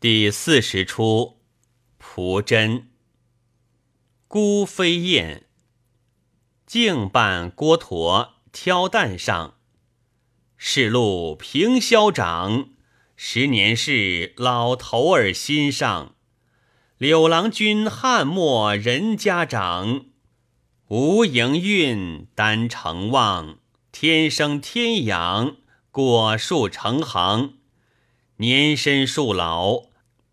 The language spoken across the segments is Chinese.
第四十出，蒲真。孤飞燕，径伴郭驼挑担上。世路平霄长，十年事老头儿心上。柳郎君汉末人家长，无营运单成望。天生天养，果树成行。年深树老。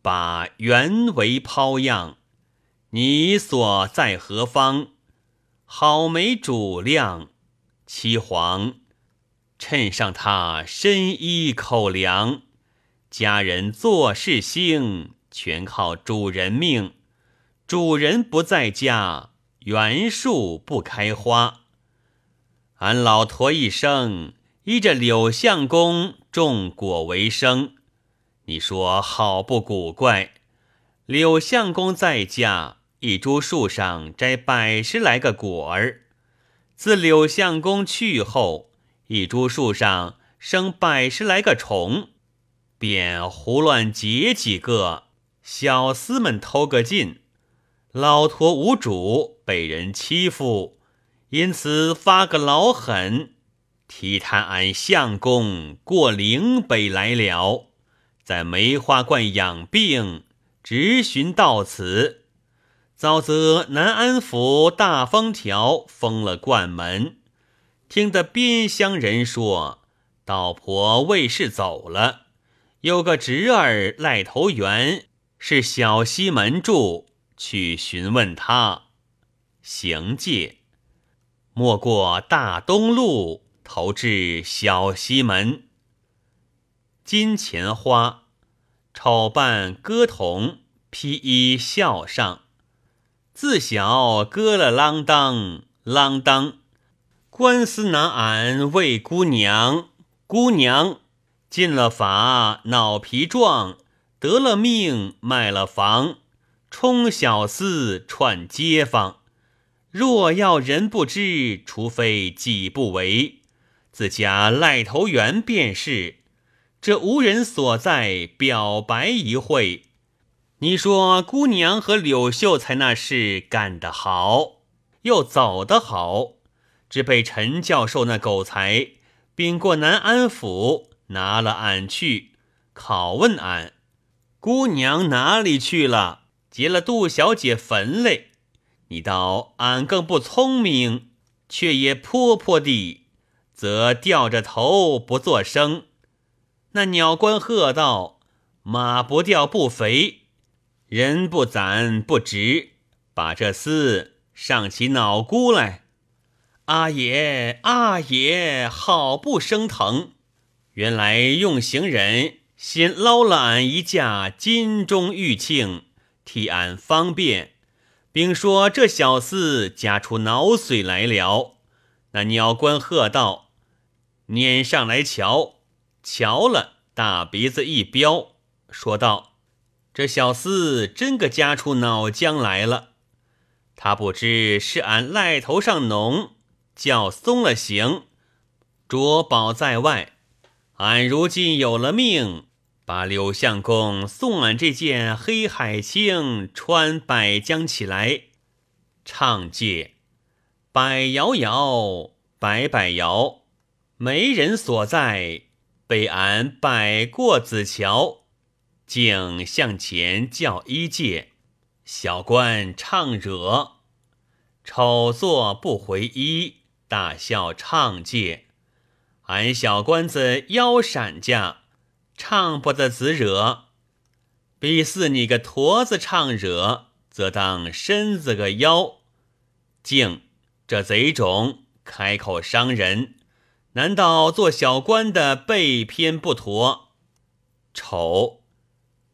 把原为抛样，你所在何方？好没主量，七黄衬上他身衣口粮，家人做事兴，全靠主人命。主人不在家，袁树不开花。俺老驼一生依着柳相公种果为生。你说好不古怪？柳相公在家，一株树上摘百十来个果儿；自柳相公去后，一株树上生百十来个虫，便胡乱结几个，小厮们偷个尽。老驼无主，被人欺负，因此发个老狠，提他俺相公过岭北来了。在梅花观养病，直寻到此。早则南安府大封条封了冠门，听得边乡人说，道婆魏氏走了，有个侄儿赖头元是小西门住，去询问他。行介，没过大东路，投至小西门。金钱花，丑扮歌童，披衣笑上。自小歌了啷当啷当，官司拿俺为姑娘。姑娘进了法，脑皮壮，得了命，卖了房，充小厮串街坊。若要人不知，除非己不为。自家赖头园便是。这无人所在，表白一会。你说姑娘和柳秀才那事干得好，又走得好，只被陈教授那狗才禀过南安府，拿了俺去拷问俺，姑娘哪里去了？结了杜小姐坟嘞？你道俺更不聪明，却也泼泼地，则吊着头不作声。那鸟官喝道：“马不掉不肥，人不攒不直。把这厮上起脑箍来。”阿爷，阿爷，好不生疼！原来用行人先捞了俺一架金钟玉磬，替俺方便，并说这小厮夹出脑髓来了。那鸟官喝道：“撵上来瞧。”瞧了，大鼻子一飙，说道：“这小厮真个夹出脑浆来了。他不知是俺赖头上浓，叫松了刑，捉宝在外。俺如今有了命，把柳相公送俺这件黑海青穿百江起来，唱借百摇摇，百百摇，没人所在。”被俺摆过子桥，竟向前叫一介小官唱惹，丑作不回衣，大笑唱借。俺小官子腰闪架，唱不得子惹。比似你个驼子唱惹，则当身子个腰。竟这贼种开口伤人。难道做小官的背偏不妥？丑，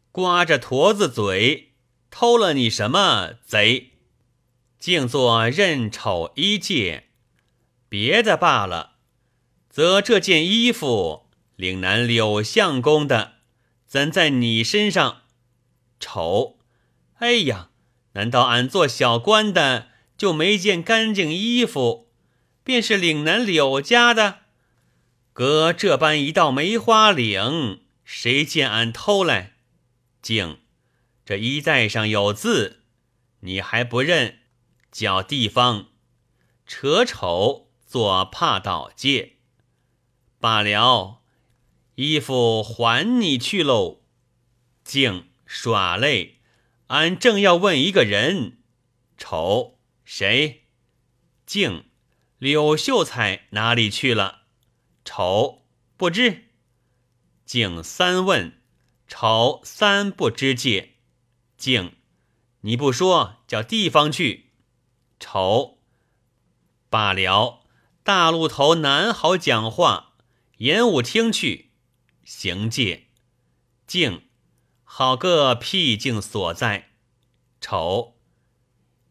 刮着驼子嘴，偷了你什么贼？竟做认丑一介，别的罢了，则这件衣服岭南柳相公的，怎在你身上？丑，哎呀，难道俺做小官的就没件干净衣服？便是岭南柳家的？隔这般一道梅花岭，谁见俺偷来？静，这衣带上有字，你还不认？叫地方扯丑做怕倒借。罢了，衣服还你去喽。静耍累，俺正要问一个人。丑谁？静柳秀才哪里去了？丑不知。敬三问。丑三不知戒，敬，你不说，叫地方去。丑罢了，大路头难好讲话，演武听去。行戒，敬，好个僻静所在。丑，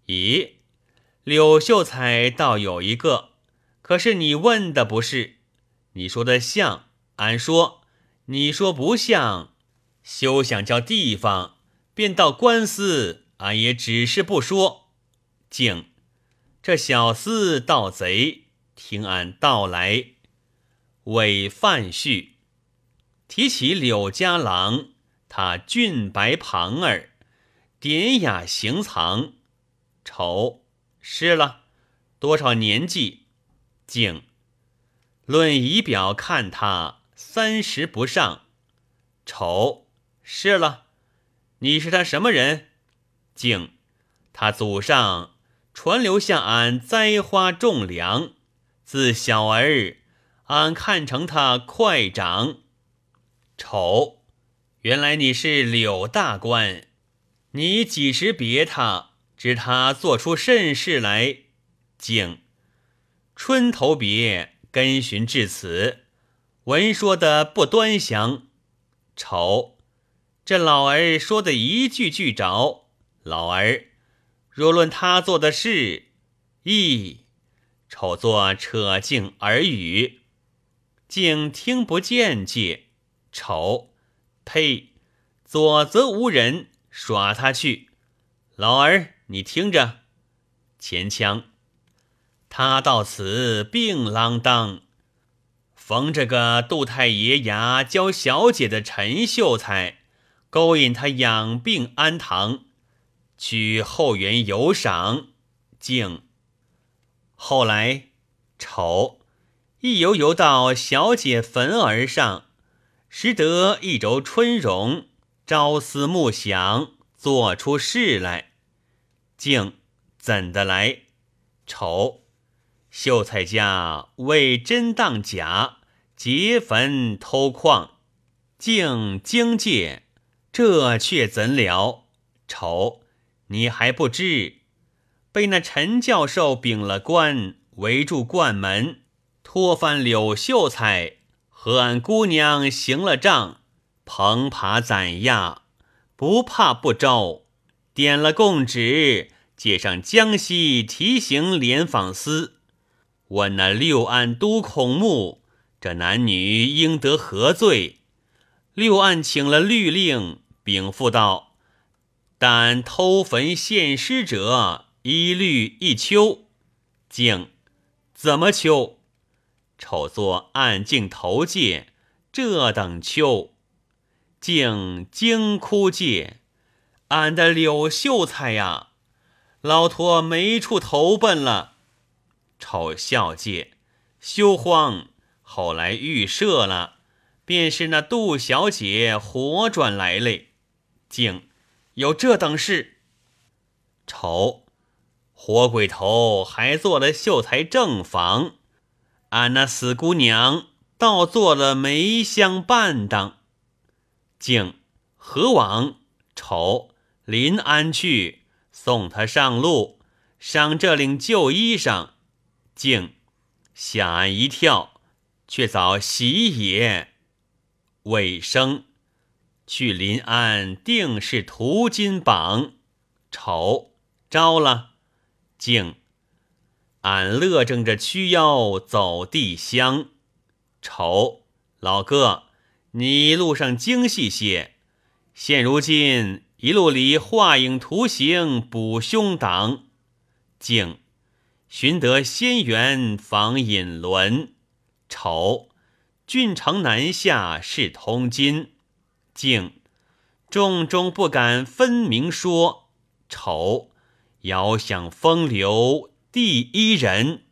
咦，柳秀才倒有一个，可是你问的不是，你说的像，俺说，你说不像。休想叫地方，便到官司，俺也只是不说。敬，这小厮盗贼，听俺道来。伪范序，提起柳家郎，他俊白庞儿，典雅行藏，丑失了多少年纪？敬，论仪表看他三十不上，丑。是了，你是他什么人？敬，他祖上传留向俺栽花种粮，自小儿，俺看成他快长。丑，原来你是柳大官，你几时别他？知他做出甚事来？敬，春头别，跟寻至此，闻说的不端详。丑。这老儿说的一句句着，老儿若论他做的事，亦丑作扯敬耳语，竟听不见介。丑，呸！左则无人耍他去。老儿，你听着，前腔，他到此病啷当，逢着个杜太爷牙教小姐的陈秀才。勾引他养病安堂，去后园游赏，竟后来丑一游游到小姐坟儿上，识得一轴春容，朝思暮想，做出事来，竟怎的来？丑秀才家为真当假，劫坟偷矿，竟惊戒。这却怎了？丑，你还不知，被那陈教授禀了官，围住冠门，拖翻柳秀才，和俺姑娘行了账，棚爬攒压，不怕不招，点了供旨，借上江西提刑联访司，问那六案都孔目，这男女应得何罪？六案请了律令。禀赋道：“但偷坟献尸者，一律一秋。竟怎么秋？丑作暗镜头戒，这等秋，竟惊哭戒。俺的柳秀才呀，老托没处投奔了。丑笑戒，休慌。后来预设了，便是那杜小姐活转来嘞。”竟有这等事！丑活鬼头还做了秀才正房，俺那死姑娘倒做了梅香伴当。竟何往？丑临安去送他上路，赏这领旧衣裳。竟吓俺一跳，却早喜也。尾声。去临安定是途金榜，丑招了，静俺乐正着屈腰走地乡，丑老哥，你路上精细些。现如今一路里画影图形补胸挡，静寻得仙缘访隐沦，丑郡城南下是通金。竟众中不敢分明说。愁，遥想风流第一人。